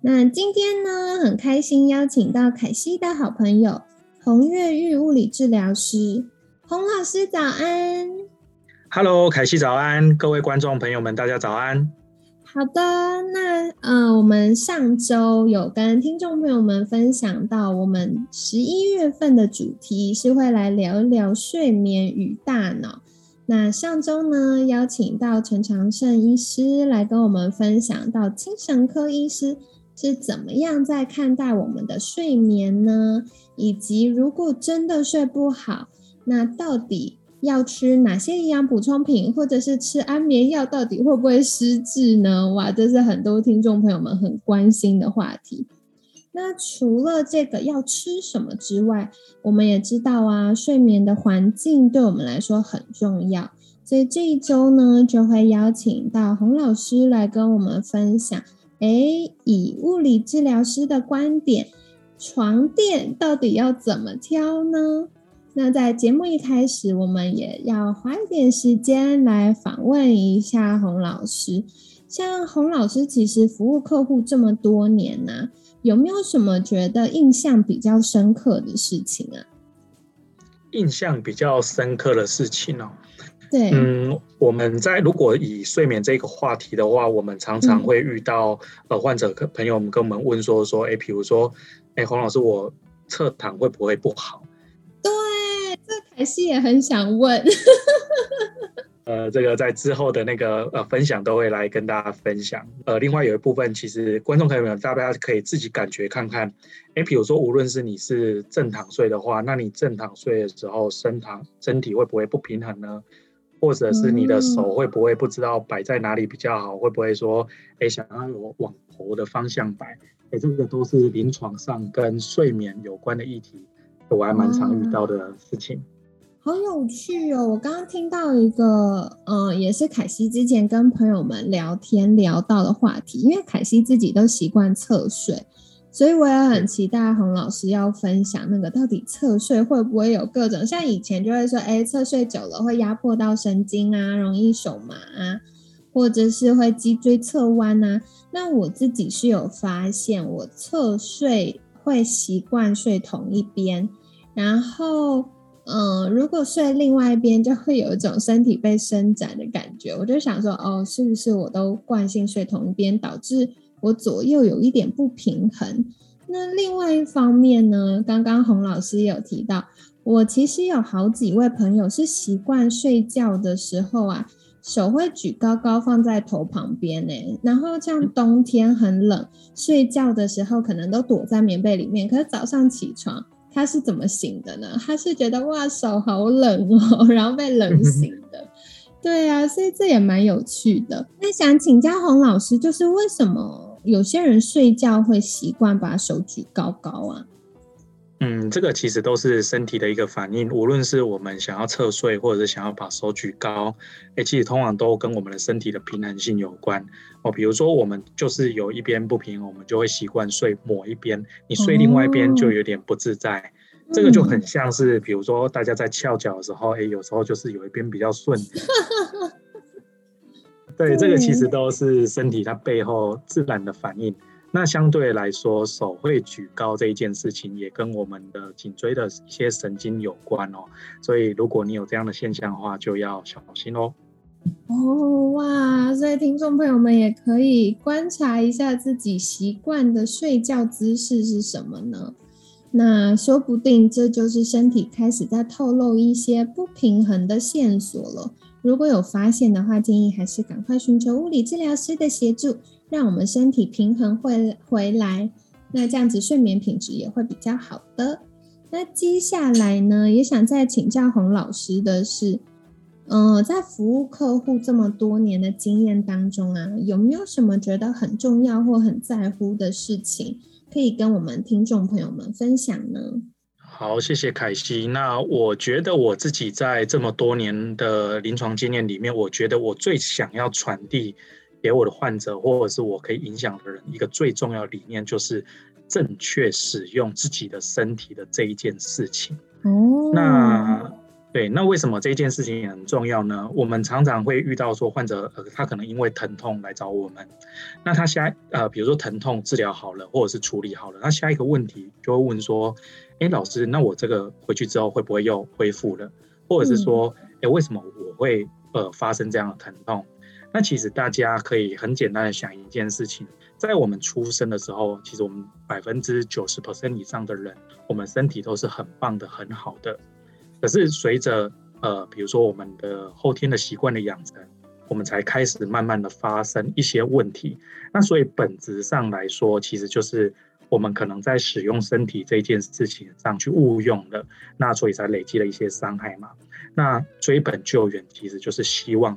那今天呢，很开心邀请到凯西的好朋友洪月玉物理治疗师洪老师，早安。Hello，凯西早安，各位观众朋友们，大家早安。好的，那呃，我们上周有跟听众朋友们分享到，我们十一月份的主题是会来聊一聊睡眠与大脑。那上周呢，邀请到陈长胜医师来跟我们分享到精神科医师。是怎么样在看待我们的睡眠呢？以及如果真的睡不好，那到底要吃哪些营养补充品，或者是吃安眠药，到底会不会失智呢？哇，这是很多听众朋友们很关心的话题。那除了这个要吃什么之外，我们也知道啊，睡眠的环境对我们来说很重要。所以这一周呢，就会邀请到洪老师来跟我们分享。哎，以物理治疗师的观点，床垫到底要怎么挑呢？那在节目一开始，我们也要花一点时间来访问一下洪老师。像洪老师，其实服务客户这么多年呢，有没有什么觉得印象比较深刻的事情啊？印象比较深刻的事情哦。对，嗯，我们在如果以睡眠这个话题的话，我们常常会遇到呃患者朋友们跟我们问说说，哎，比如说，哎，黄老师，我侧躺会不会不好？对，这凯西也很想问。呃，这个在之后的那个呃分享都会来跟大家分享。呃，另外有一部分，其实观众朋友们大家可以自己感觉看看，哎，比如说无论是你是正躺睡的话，那你正躺睡的时候，身躺身体会不会不平衡呢？或者是你的手会不会不知道摆在哪里比较好？会不会说，哎，想要有往头的方向摆？哎，这个都是临床上跟睡眠有关的议题，我还蛮常遇到的事情。好有趣哦！我刚刚听到一个，嗯，也是凯西之前跟朋友们聊天聊到的话题，因为凯西自己都习惯侧睡。所以我也很期待洪老师要分享那个到底侧睡会不会有各种像以前就会说，哎，侧睡久了会压迫到神经啊，容易手麻啊，或者是会脊椎侧弯啊。那我自己是有发现，我侧睡会习惯睡同一边，然后嗯，如果睡另外一边，就会有一种身体被伸展的感觉。我就想说，哦，是不是我都惯性睡同一边，导致？我左右有一点不平衡。那另外一方面呢？刚刚洪老师有提到，我其实有好几位朋友是习惯睡觉的时候啊，手会举高高放在头旁边呢。然后像冬天很冷，睡觉的时候可能都躲在棉被里面。可是早上起床，他是怎么醒的呢？他是觉得哇，手好冷哦，然后被冷醒的。对啊，所以这也蛮有趣的。那想请教洪老师，就是为什么？有些人睡觉会习惯把手举高高啊。嗯，这个其实都是身体的一个反应。无论是我们想要侧睡，或者是想要把手举高，哎，其实通常都跟我们的身体的平衡性有关哦。比如说，我们就是有一边不平衡，我们就会习惯睡某一边，你睡另外一边就有点不自在。这个就很像是，比如说大家在翘脚的时候，哎，有时候就是有一边比较顺。对，这个其实都是身体它背后自然的反应。那相对来说，手会举高这一件事情，也跟我们的颈椎的一些神经有关哦。所以，如果你有这样的现象的话，就要小心哦。哦哇，所以听众朋友们也可以观察一下自己习惯的睡觉姿势是什么呢？那说不定这就是身体开始在透露一些不平衡的线索了。如果有发现的话，建议还是赶快寻求物理治疗师的协助，让我们身体平衡会回来。那这样子睡眠品质也会比较好的。那接下来呢，也想再请教洪老师的是，嗯，在服务客户这么多年的经验当中啊，有没有什么觉得很重要或很在乎的事情，可以跟我们听众朋友们分享呢？好，谢谢凯西。那我觉得我自己在这么多年的临床经验里面，我觉得我最想要传递给我的患者，或者是我可以影响的人，一个最重要的理念就是正确使用自己的身体的这一件事情。哦，那。对，那为什么这件事情也很重要呢？我们常常会遇到说，患者呃，他可能因为疼痛来找我们，那他下呃，比如说疼痛治疗好了，或者是处理好了，那下一个问题就会问说，哎，老师，那我这个回去之后会不会又恢复了？或者是说，哎，为什么我会呃发生这样的疼痛？那其实大家可以很简单的想一件事情，在我们出生的时候，其实我们百分之九十 percent 以上的人，我们身体都是很棒的、很好的。可是随着呃，比如说我们的后天的习惯的养成，我们才开始慢慢的发生一些问题。那所以本质上来说，其实就是我们可能在使用身体这件事情上去误用了，那所以才累积了一些伤害嘛。那追本救援，其实就是希望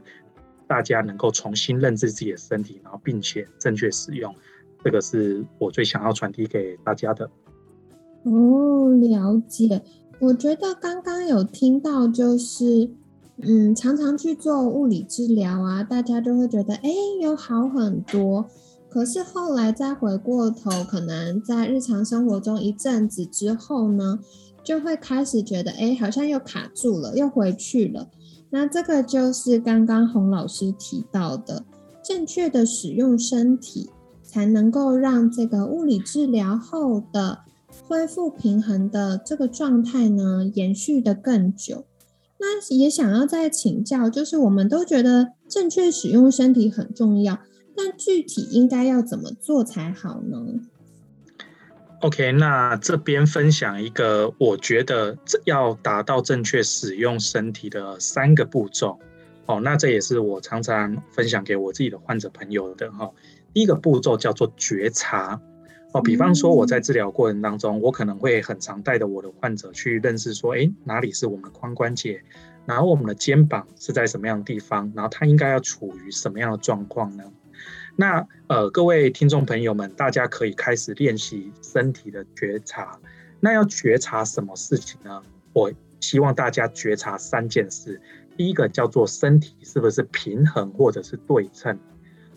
大家能够重新认知自己的身体，然后并且正确使用。这个是我最想要传递给大家的。哦，了解。我觉得刚刚有听到，就是嗯，常常去做物理治疗啊，大家就会觉得哎，有好很多。可是后来再回过头，可能在日常生活中一阵子之后呢，就会开始觉得哎，好像又卡住了，又回去了。那这个就是刚刚洪老师提到的，正确的使用身体，才能够让这个物理治疗后的。恢复平衡的这个状态呢，延续的更久。那也想要再请教，就是我们都觉得正确使用身体很重要，但具体应该要怎么做才好呢？OK，那这边分享一个，我觉得要达到正确使用身体的三个步骤。哦，那这也是我常常分享给我自己的患者朋友的哈。第一个步骤叫做觉察。哦，比方说我在治疗过程当中，我可能会很常带着我的患者去认识说，哎，哪里是我们的髋关节，然后我们的肩膀是在什么样的地方，然后它应该要处于什么样的状况呢？那呃，各位听众朋友们，大家可以开始练习身体的觉察。那要觉察什么事情呢？我希望大家觉察三件事。第一个叫做身体是不是平衡或者是对称。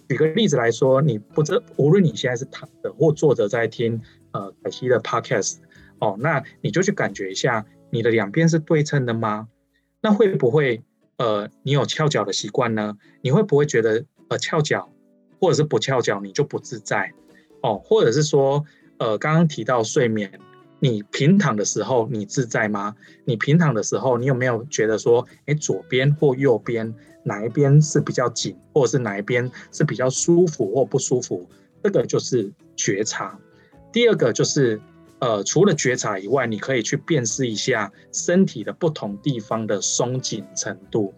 举个例子来说，你不知无论你现在是躺着或坐着在听呃凯西的 podcast 哦，那你就去感觉一下，你的两边是对称的吗？那会不会呃你有翘脚的习惯呢？你会不会觉得呃翘脚或者是不翘脚你就不自在哦？或者是说呃刚刚提到睡眠，你平躺的时候你自在吗？你平躺的时候你有没有觉得说，哎左边或右边？哪一边是比较紧，或者是哪一边是比较舒服或不舒服，这个就是觉察。第二个就是，呃，除了觉察以外，你可以去辨识一下身体的不同地方的松紧程度。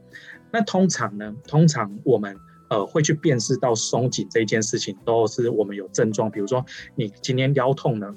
那通常呢，通常我们呃会去辨识到松紧这件事情，都是我们有症状，比如说你今天腰痛了。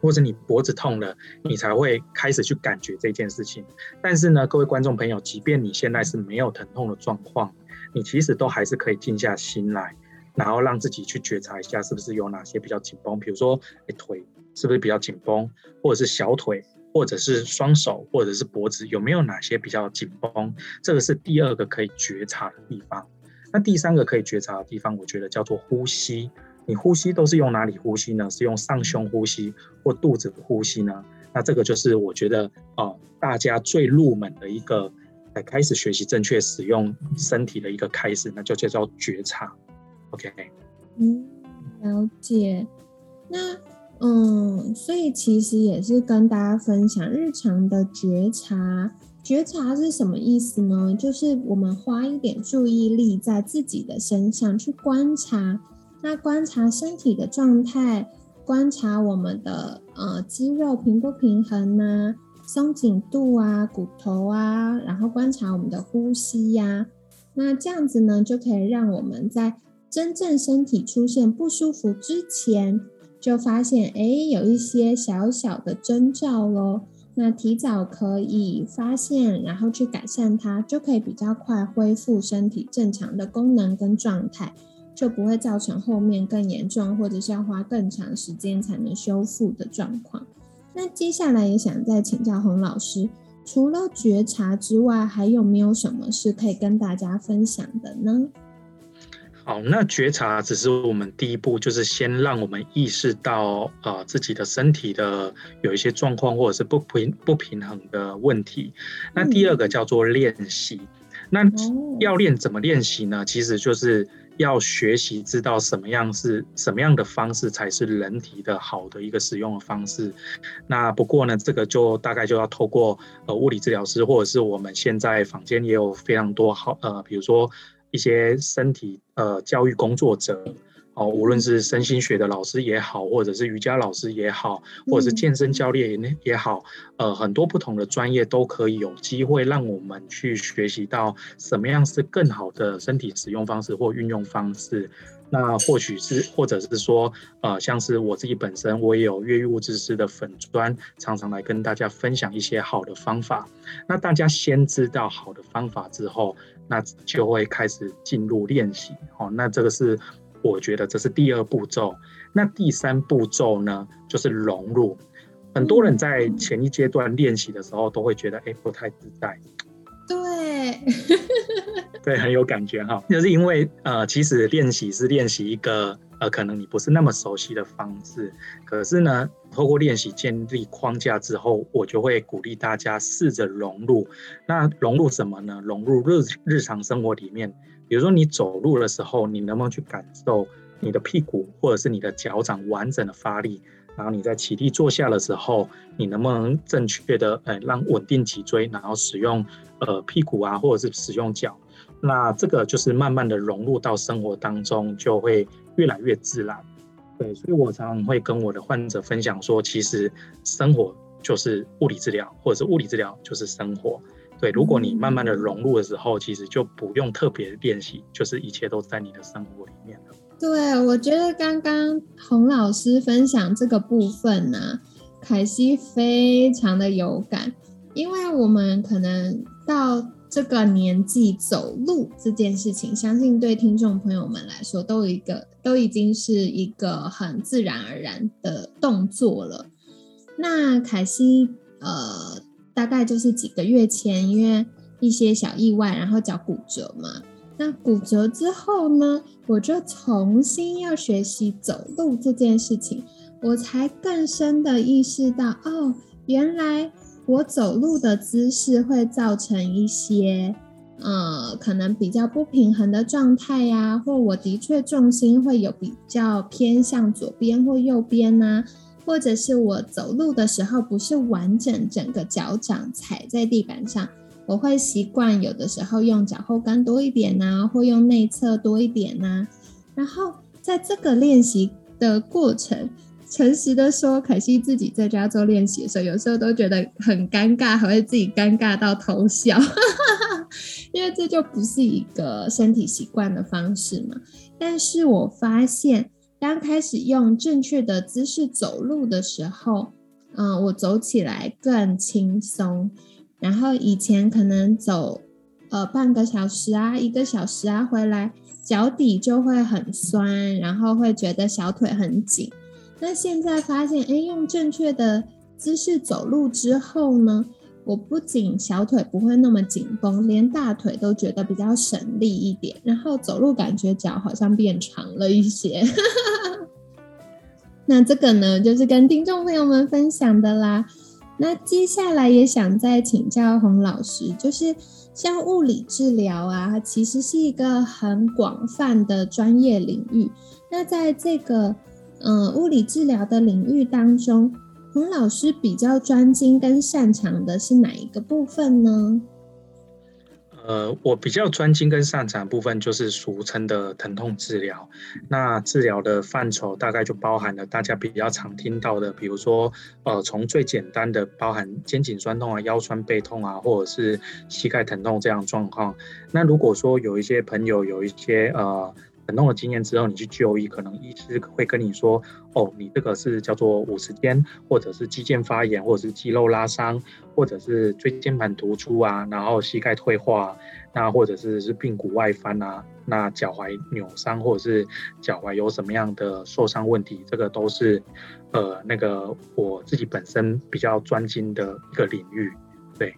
或者你脖子痛了，你才会开始去感觉这件事情。但是呢，各位观众朋友，即便你现在是没有疼痛的状况，你其实都还是可以静下心来，然后让自己去觉察一下，是不是有哪些比较紧绷。比如说，哎，腿是不是比较紧绷，或者是小腿，或者是双手，或者是脖子，有没有哪些比较紧绷？这个是第二个可以觉察的地方。那第三个可以觉察的地方，我觉得叫做呼吸。你呼吸都是用哪里呼吸呢？是用上胸呼吸或肚子呼吸呢？那这个就是我觉得哦，大家最入门的一个，来开始学习正确使用身体的一个开始，那就叫做觉察。OK，嗯，了解。那嗯，所以其实也是跟大家分享日常的觉察。觉察是什么意思呢？就是我们花一点注意力在自己的身上去观察。那观察身体的状态，观察我们的呃肌肉平不平衡呢，松紧度啊，骨头啊，然后观察我们的呼吸呀，那这样子呢，就可以让我们在真正身体出现不舒服之前，就发现哎有一些小小的征兆喽。那提早可以发现，然后去改善它，就可以比较快恢复身体正常的功能跟状态，就不会造成后面更严重或者是要花更长时间才能修复的状况。那接下来也想再请教洪老师，除了觉察之外，还有没有什么是可以跟大家分享的呢？好，那觉察只是我们第一步，就是先让我们意识到呃自己的身体的有一些状况或者是不平不平衡的问题。那第二个叫做练习，那要练怎么练习呢？其实就是要学习知道什么样是什么样的方式才是人体的好的一个使用的方式。那不过呢，这个就大概就要透过呃物理治疗师或者是我们现在坊间也有非常多好呃，比如说。一些身体呃教育工作者哦，无论是身心学的老师也好，或者是瑜伽老师也好，或者是健身教练也也好，呃，很多不同的专业都可以有机会让我们去学习到什么样是更好的身体使用方式或运用方式。那或许是，或者是说，呃，像是我自己本身，我也有越狱物质师的粉砖，常常来跟大家分享一些好的方法。那大家先知道好的方法之后，那就会开始进入练习。哦，那这个是我觉得这是第二步骤。那第三步骤呢，就是融入。很多人在前一阶段练习的时候，都会觉得哎不太自在。对。对，很有感觉哈，就是因为呃，其实练习是练习一个呃，可能你不是那么熟悉的方式，可是呢，透过练习建立框架之后，我就会鼓励大家试着融入。那融入什么呢？融入日日常生活里面，比如说你走路的时候，你能不能去感受你的屁股或者是你的脚掌完整的发力？然后你在起立坐下的时候，你能不能正确的呃让稳定脊椎，然后使用呃屁股啊，或者是使用脚？那这个就是慢慢的融入到生活当中，就会越来越自然。对，所以我常常会跟我的患者分享说，其实生活就是物理治疗，或者是物理治疗就是生活。对，如果你慢慢的融入的时候，其实就不用特别练习，就是一切都在你的生活里面了。对，我觉得刚刚洪老师分享这个部分呢，凯西非常的有感，因为我们可能到。这个年纪走路这件事情，相信对听众朋友们来说，都有一个都已经是一个很自然而然的动作了。那凯西，呃，大概就是几个月前，因为一些小意外，然后脚骨折嘛。那骨折之后呢，我就重新要学习走路这件事情，我才更深的意识到，哦，原来。我走路的姿势会造成一些，呃，可能比较不平衡的状态呀，或我的确重心会有比较偏向左边或右边呐，或者是我走路的时候不是完整整个脚掌踩在地板上，我会习惯有的时候用脚后跟多一点呐，或用内侧多一点呐，然后在这个练习的过程。诚实的说，凯西自己在家做练习的时候，有时候都觉得很尴尬，还会自己尴尬到偷笑，因为这就不是一个身体习惯的方式嘛。但是我发现，刚开始用正确的姿势走路的时候，嗯，我走起来更轻松。然后以前可能走呃半个小时啊，一个小时啊，回来脚底就会很酸，然后会觉得小腿很紧。那现在发现，哎，用正确的姿势走路之后呢，我不仅小腿不会那么紧绷，连大腿都觉得比较省力一点，然后走路感觉脚好像变长了一些。那这个呢，就是跟听众朋友们分享的啦。那接下来也想再请教洪老师，就是像物理治疗啊，其实是一个很广泛的专业领域。那在这个嗯，物理治疗的领域当中，洪老师比较专精跟擅长的是哪一个部分呢？呃，我比较专精跟擅长部分就是俗称的疼痛治疗。那治疗的范畴大概就包含了大家比较常听到的，比如说，呃，从最简单的包含肩颈酸痛啊、腰酸背痛啊，或者是膝盖疼痛这样状况。那如果说有一些朋友有一些呃。疼痛的经验之后，你去就医，可能医师会跟你说，哦，你这个是叫做五十肩，或者是肌腱发炎，或者是肌肉拉伤，或者是椎间盘突出啊，然后膝盖退化，那或者是是髌骨外翻啊，那脚踝扭伤，或者是脚踝有什么样的受伤问题，这个都是呃那个我自己本身比较专精的一个领域，对，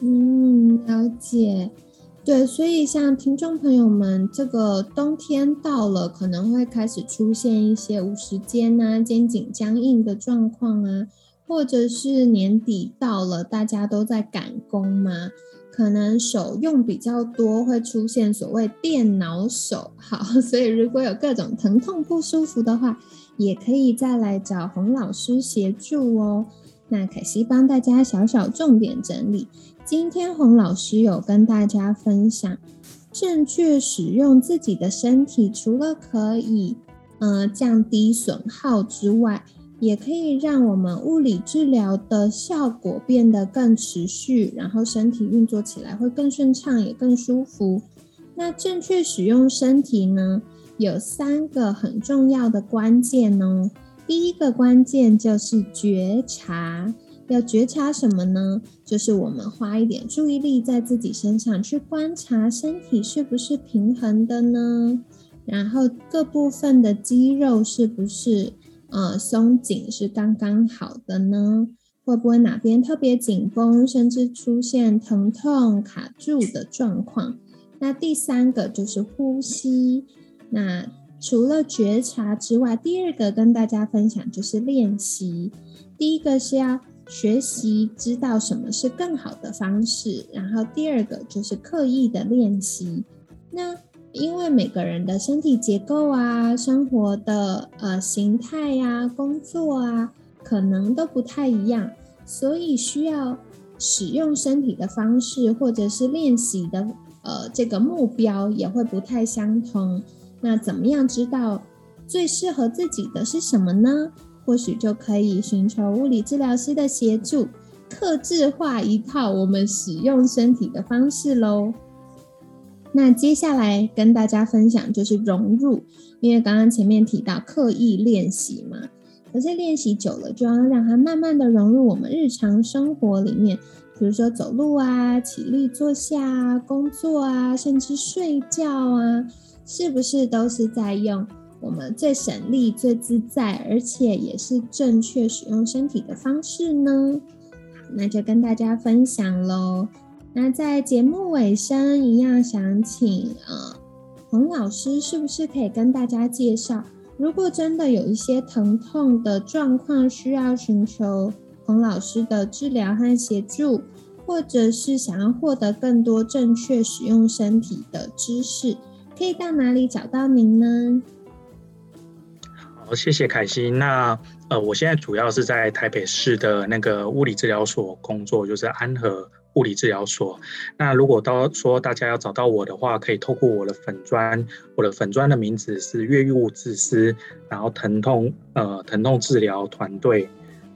嗯，了解。对，所以像听众朋友们，这个冬天到了，可能会开始出现一些五十肩啊、肩颈僵硬的状况啊，或者是年底到了，大家都在赶工嘛，可能手用比较多，会出现所谓电脑手。好，所以如果有各种疼痛不舒服的话，也可以再来找洪老师协助哦。那可惜帮大家小小重点整理。今天洪老师有跟大家分享，正确使用自己的身体，除了可以呃降低损耗之外，也可以让我们物理治疗的效果变得更持续，然后身体运作起来会更顺畅，也更舒服。那正确使用身体呢，有三个很重要的关键哦。第一个关键就是觉察。要觉察什么呢？就是我们花一点注意力在自己身上，去观察身体是不是平衡的呢？然后各部分的肌肉是不是呃松紧，是刚刚好的呢？会不会哪边特别紧绷，甚至出现疼痛、卡住的状况？那第三个就是呼吸。那除了觉察之外，第二个跟大家分享就是练习。第一个是要。学习知道什么是更好的方式，然后第二个就是刻意的练习。那因为每个人的身体结构啊、生活的呃形态呀、工作啊，可能都不太一样，所以需要使用身体的方式或者是练习的呃这个目标也会不太相同。那怎么样知道最适合自己的是什么呢？或许就可以寻求物理治疗师的协助，克制化一套我们使用身体的方式喽。那接下来跟大家分享就是融入，因为刚刚前面提到刻意练习嘛，可是练习久了就要让它慢慢的融入我们日常生活里面，比如说走路啊、起立坐下啊、工作啊，甚至睡觉啊，是不是都是在用？我们最省力、最自在，而且也是正确使用身体的方式呢？那就跟大家分享喽。那在节目尾声，一样想请呃洪老师，是不是可以跟大家介绍，如果真的有一些疼痛的状况，需要寻求洪老师的治疗和协助，或者是想要获得更多正确使用身体的知识，可以到哪里找到您呢？好，谢谢凯西。那呃，我现在主要是在台北市的那个物理治疗所工作，就是安和物理治疗所。那如果到说大家要找到我的话，可以透过我的粉砖，我的粉砖的名字是越狱物治师，然后疼痛呃疼痛治疗团队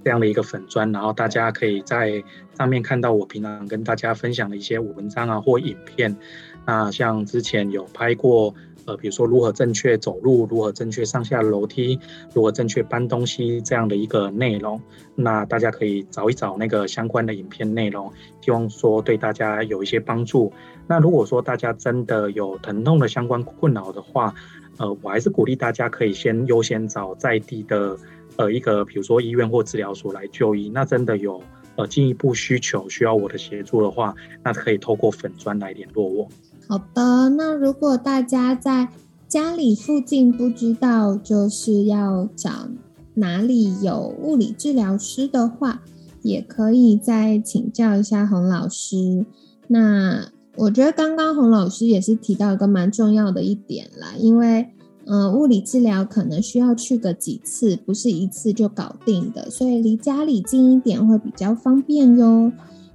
这样的一个粉砖，然后大家可以在上面看到我平常跟大家分享的一些文章啊或影片。那像之前有拍过。呃，比如说如何正确走路，如何正确上下楼梯，如何正确搬东西这样的一个内容，那大家可以找一找那个相关的影片内容，希望说对大家有一些帮助。那如果说大家真的有疼痛的相关困扰的话，呃，我还是鼓励大家可以先优先找在地的呃一个，比如说医院或治疗所来就医。那真的有呃进一步需求需要我的协助的话，那可以透过粉砖来联络我。好的，那如果大家在家里附近不知道就是要找哪里有物理治疗师的话，也可以再请教一下洪老师。那我觉得刚刚洪老师也是提到一个蛮重要的一点啦，因为嗯，物理治疗可能需要去个几次，不是一次就搞定的，所以离家里近一点会比较方便哟。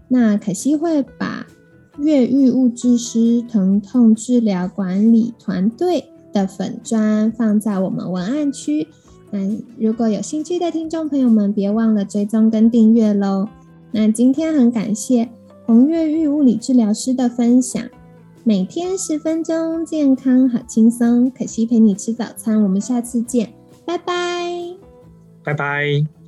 那可惜会把。越狱物质师疼痛治疗管理团队的粉砖放在我们文案区，那如果有兴趣的听众朋友们，别忘了追踪跟订阅喽。那今天很感谢红越狱物理治疗师的分享，每天十分钟，健康好轻松。可惜陪你吃早餐，我们下次见，拜拜，拜拜。